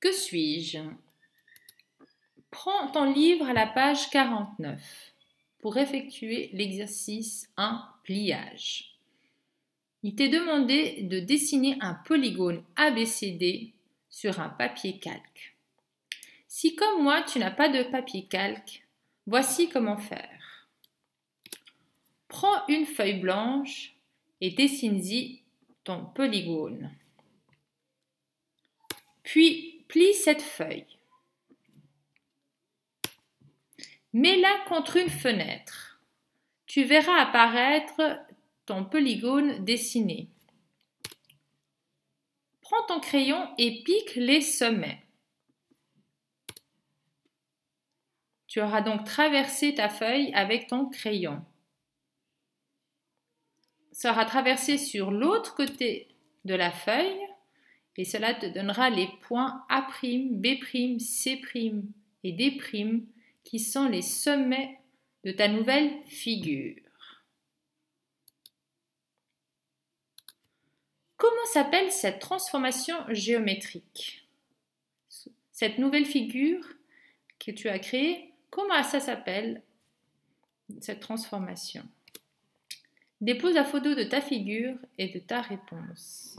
Que suis-je? Prends ton livre à la page 49 pour effectuer l'exercice 1 pliage. Il t'est demandé de dessiner un polygone ABCD sur un papier calque. Si comme moi tu n'as pas de papier calque, voici comment faire. Prends une feuille blanche et dessine-y ton polygone. Puis cette feuille. Mets-la contre une fenêtre. Tu verras apparaître ton polygone dessiné. Prends ton crayon et pique les sommets. Tu auras donc traversé ta feuille avec ton crayon. Sera traversé sur l'autre côté de la feuille et cela te donnera les points A', B', C' et D' qui sont les sommets de ta nouvelle figure. Comment s'appelle cette transformation géométrique? Cette nouvelle figure que tu as créée, comment ça s'appelle cette transformation? Dépose la photo de ta figure et de ta réponse.